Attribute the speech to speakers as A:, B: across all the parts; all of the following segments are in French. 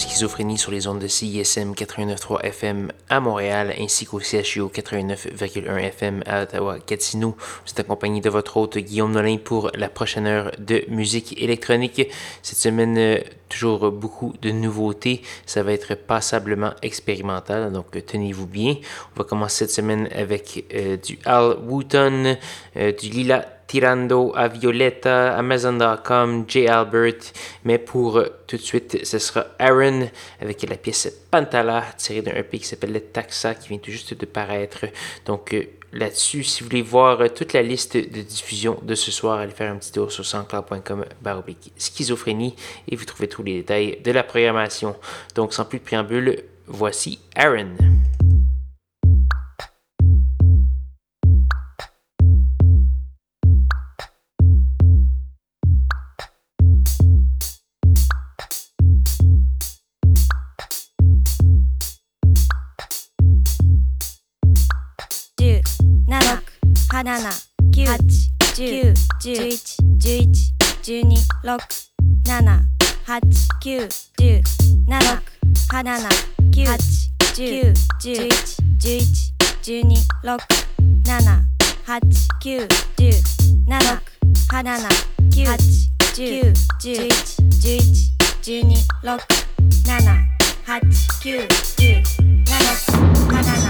A: was schizophrénie sur les ondes de CISM 89.3 FM à Montréal ainsi qu'au CHU 89.1 FM à Ottawa-Gatineau. Vous êtes accompagné de votre hôte Guillaume Nolin pour la prochaine heure de musique électronique. Cette semaine, euh, toujours beaucoup de nouveautés. Ça va être passablement expérimental, donc euh, tenez-vous bien. On va commencer cette semaine avec euh, du Al Wooten, du Lila Tirando à Violetta, Amazon.com, J. Albert. Mais pour tout de suite, ce sera Aaron avec la pièce Pantala tirée d'un EP qui s'appelle Taxa qui vient tout juste de paraître. Donc euh, là-dessus, si vous voulez voir euh, toute la liste de diffusion de ce soir, allez faire un petit tour sur sanscloud.com schizophrénie et vous trouvez tous les détails de la programmation. Donc sans plus de préambule, voici Aaron.
B: 七九八十十一十一十二六七八九十七八七九十十一十一十二六七八九十七八七九十十一十一十二六七八九十七八七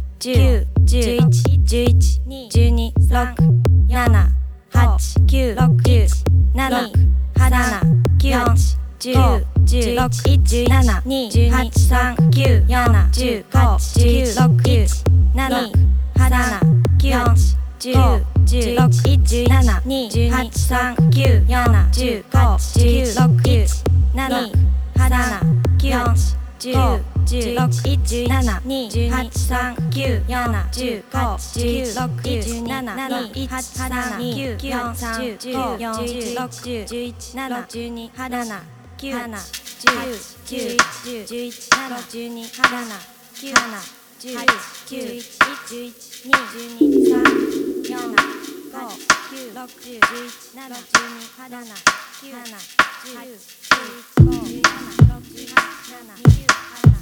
B: 10、11、11、12、6、
A: 7、8、9、6、7、8、9、10、11、12、8、3、9、4、10、8、9、6、7、8、9、10、11、17、28、3、9、4、10、8、9、6、7、8、9、10、11、17、28、3、9、4、10、8、9、6、27、28、29、6、7、8、9、6、7、8、9、6、7、8、9、36、37、38、39、6、7、十十
B: 六一十七二十八三九四十五十六一十七二一八三九四三十五十六十十一七十二八七九七十十一十一七十二八七九七十一十一二十二三四五六十十一七十二八七九十
C: สี่หกหน้าหนักก็คือห้หน้าหนักคือห้หนัก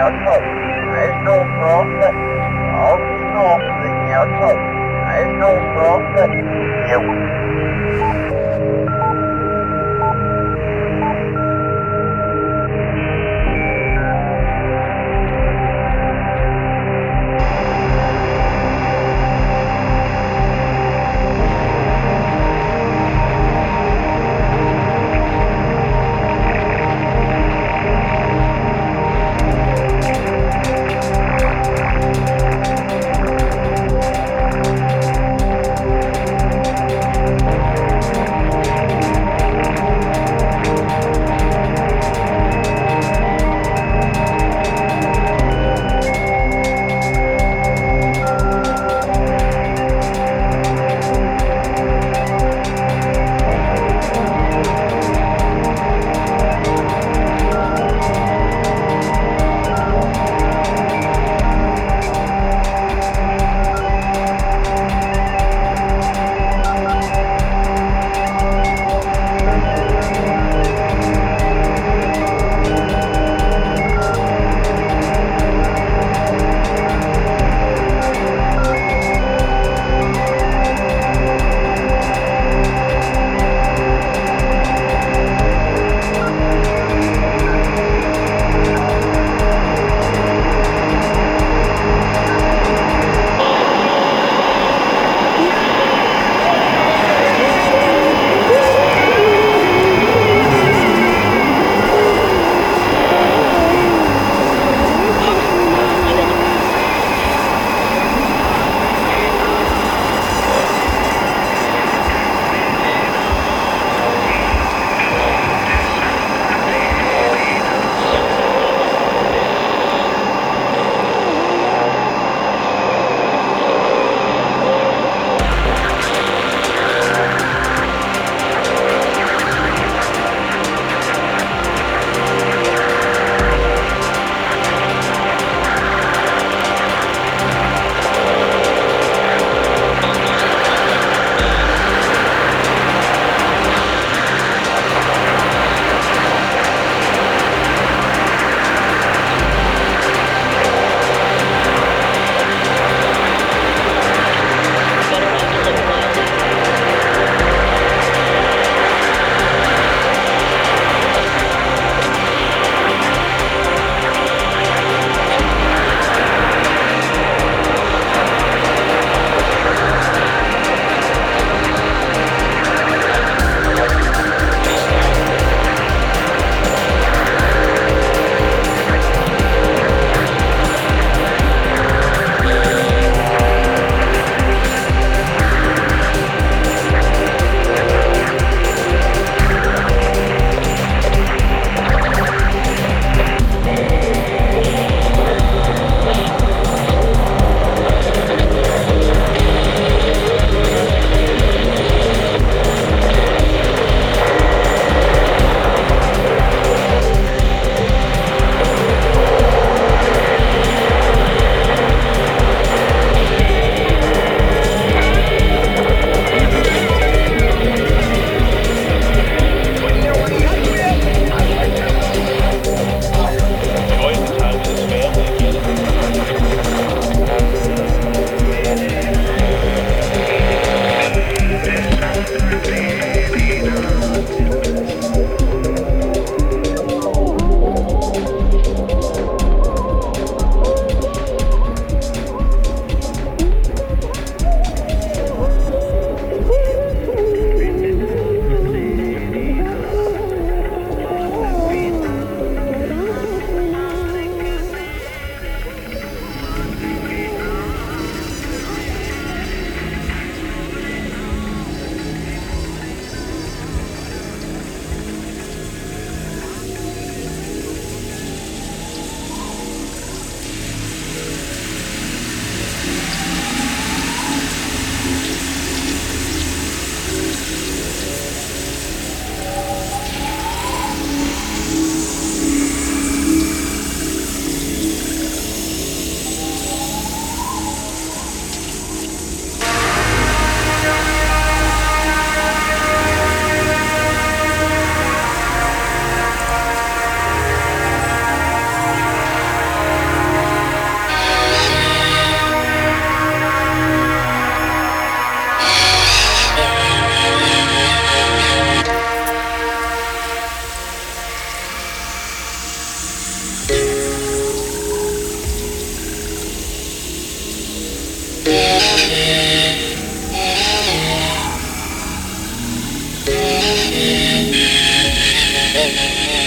C: your choice. There's no profit. Only no, it's your choice. There's no profit.
D: You.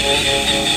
D: Thank you.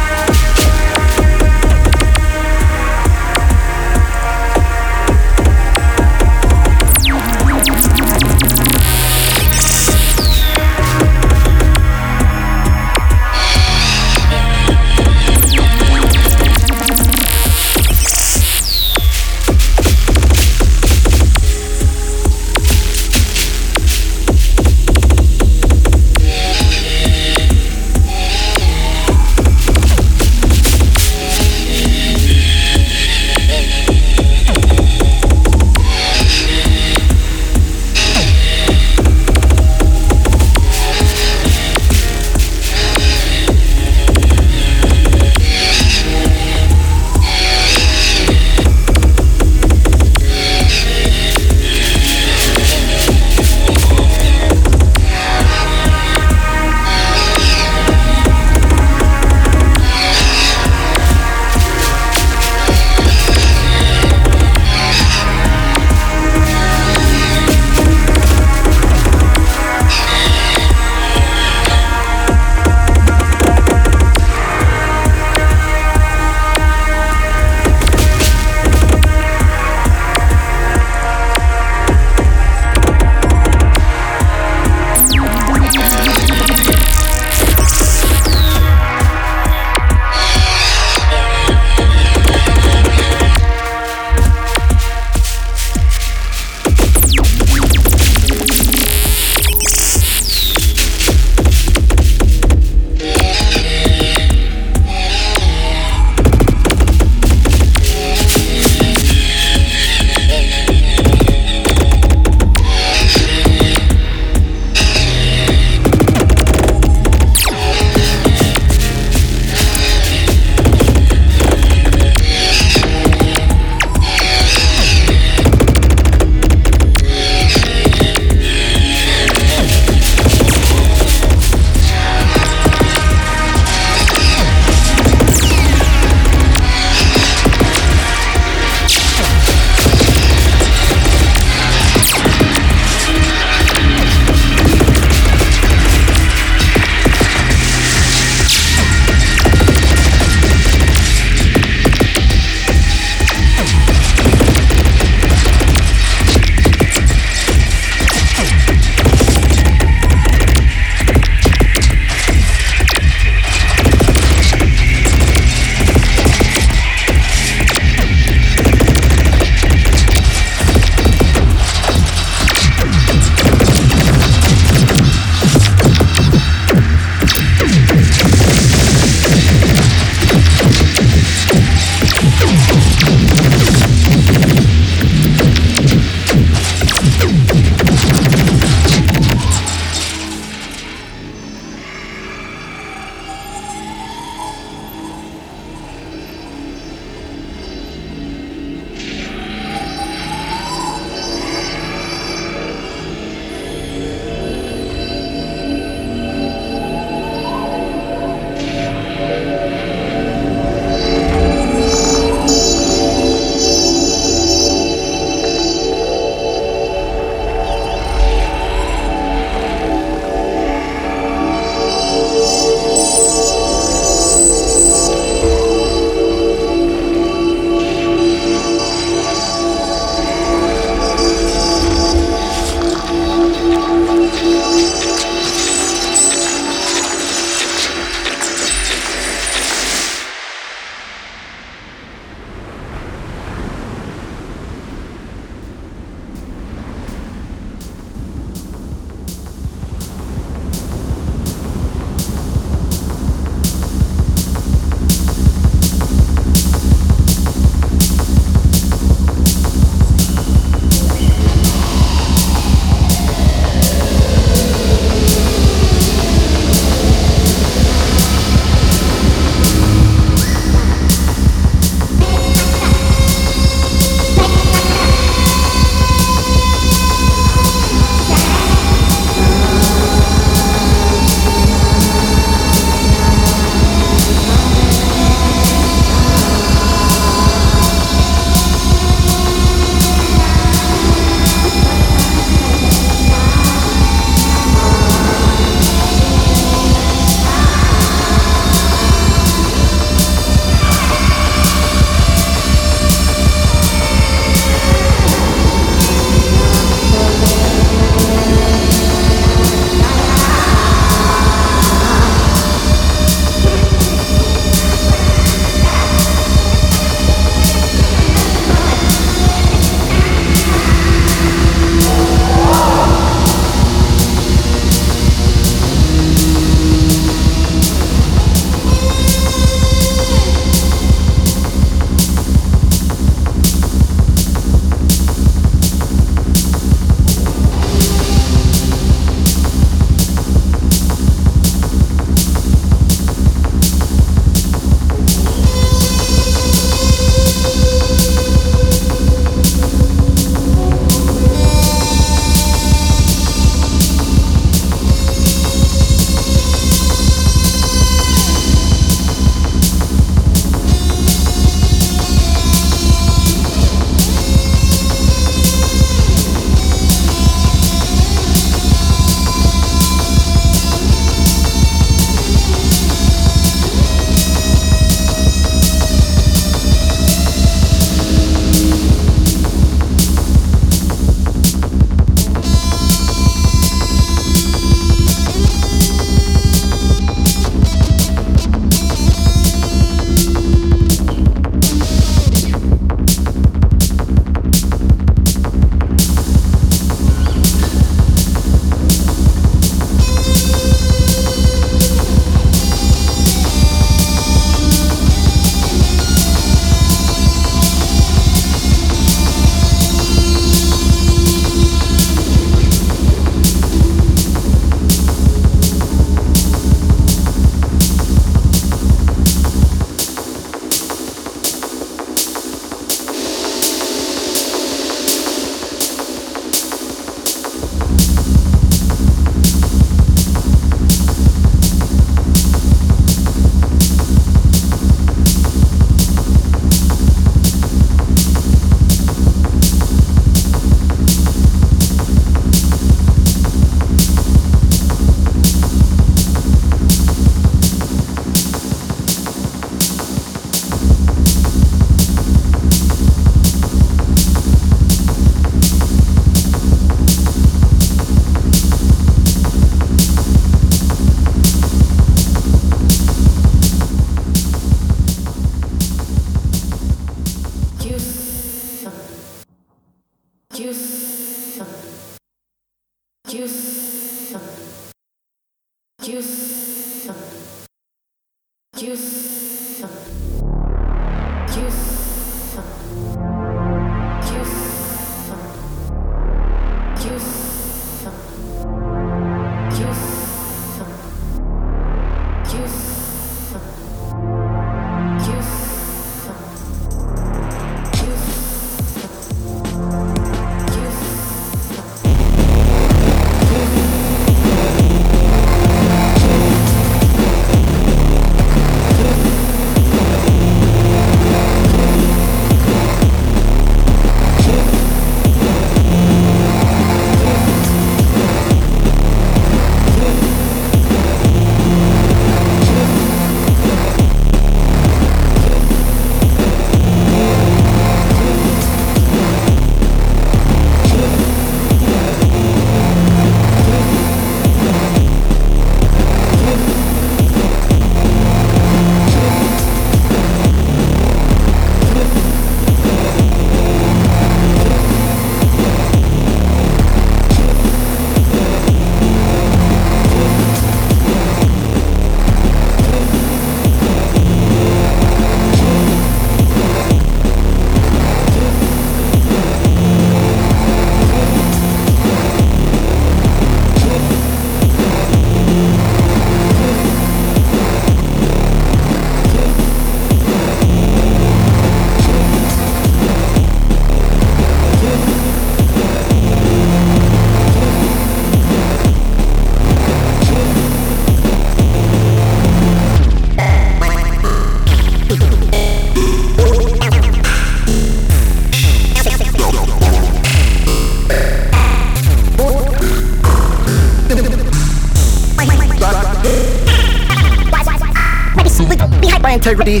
E: property.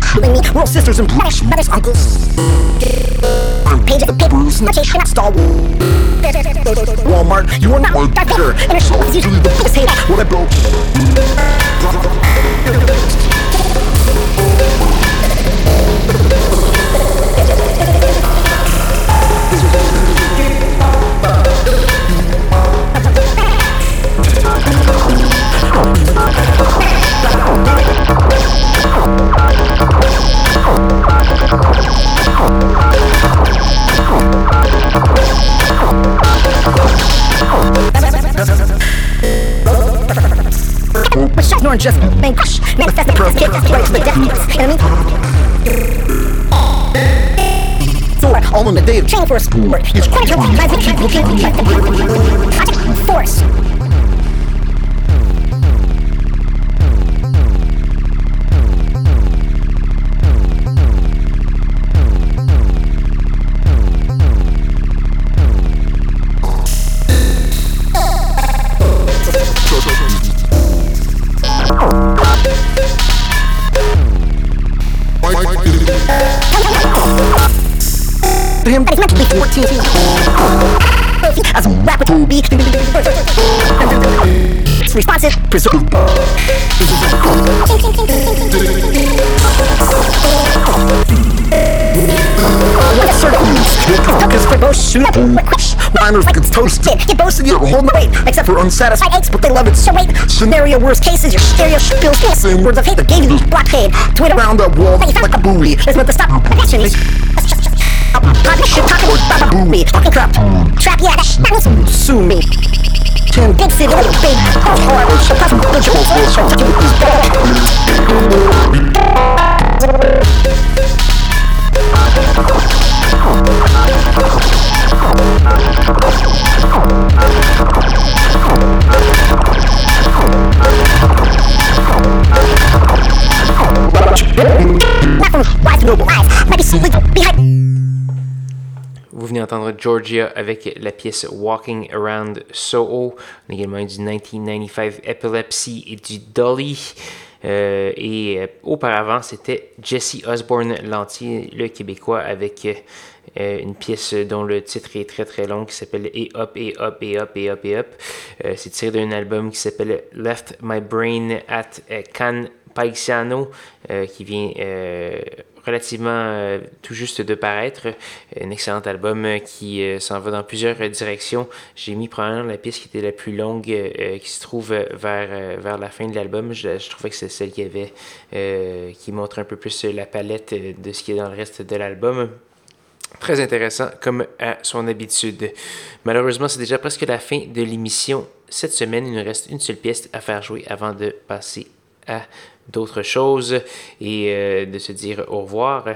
E: calling me, little sisters and british brothers, uncles. On pages of papers, not chasing at Star Walmart, you are not my doctor, and I show you the biggest hater. What I broke. Make manifest the death. You know what I mean? All on the day of training for a sport. It's quite a Force. As a rapper to be responsive, preserve. A sort of both shoot up Rhymers like it's toasted Get boasted, you hold the weight Except for unsatisfied aches, but they love it so wait Scenario worst cases, your stereo spills Same words of hate that gave you blockade Twit around the wall like a buoy It's meant to stop Talking shit, talking baba boo me, talking crap. Trap, yeah, that's not sue me. Turn big city, little big. Oh, boy, we should pass the
A: joke. We should do this better. D'entendre Georgia avec la pièce Walking Around Soho. Également du 1995 Epilepsy et du Dolly. Euh, et euh, auparavant, c'était Jesse Osborne Lantier, le Québécois, avec euh, une pièce dont le titre est très très long qui s'appelle Et Up, Et Up, Et Up, Et Up, Et Up. C'est tiré d'un album qui s'appelle Left My Brain at Can Paisiano, qui vient relativement tout juste de paraître. Un excellent album qui s'en va dans plusieurs directions. J'ai mis probablement la pièce qui était la plus longue qui se trouve vers, vers la fin de l'album. Je, je, trouvais que c'est celle qui avait qui montre un peu plus la palette de ce qui est dans le reste de l'album. Très intéressant, comme à son habitude. Malheureusement, c'est déjà presque la fin de l'émission. Cette semaine, il nous reste une seule pièce à faire jouer avant de passer à d'autres choses et euh, de se dire au revoir.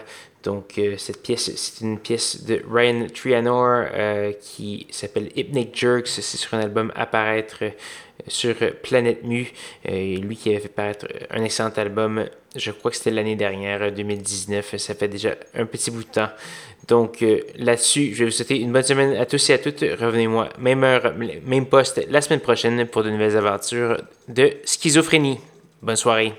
A: Donc, euh, cette pièce, c'est une pièce de Ryan Trianor euh, qui s'appelle Hypnic Jerks. C'est sur un album à paraître sur Planète Mu. lui qui avait fait paraître un excellent album, je crois que c'était l'année dernière, 2019. Ça fait déjà un petit bout de temps. Donc là-dessus, je vais vous souhaiter une bonne semaine à tous et à toutes. Revenez-moi, même heure, même poste, la semaine prochaine pour de nouvelles aventures de schizophrénie. Bonne soirée.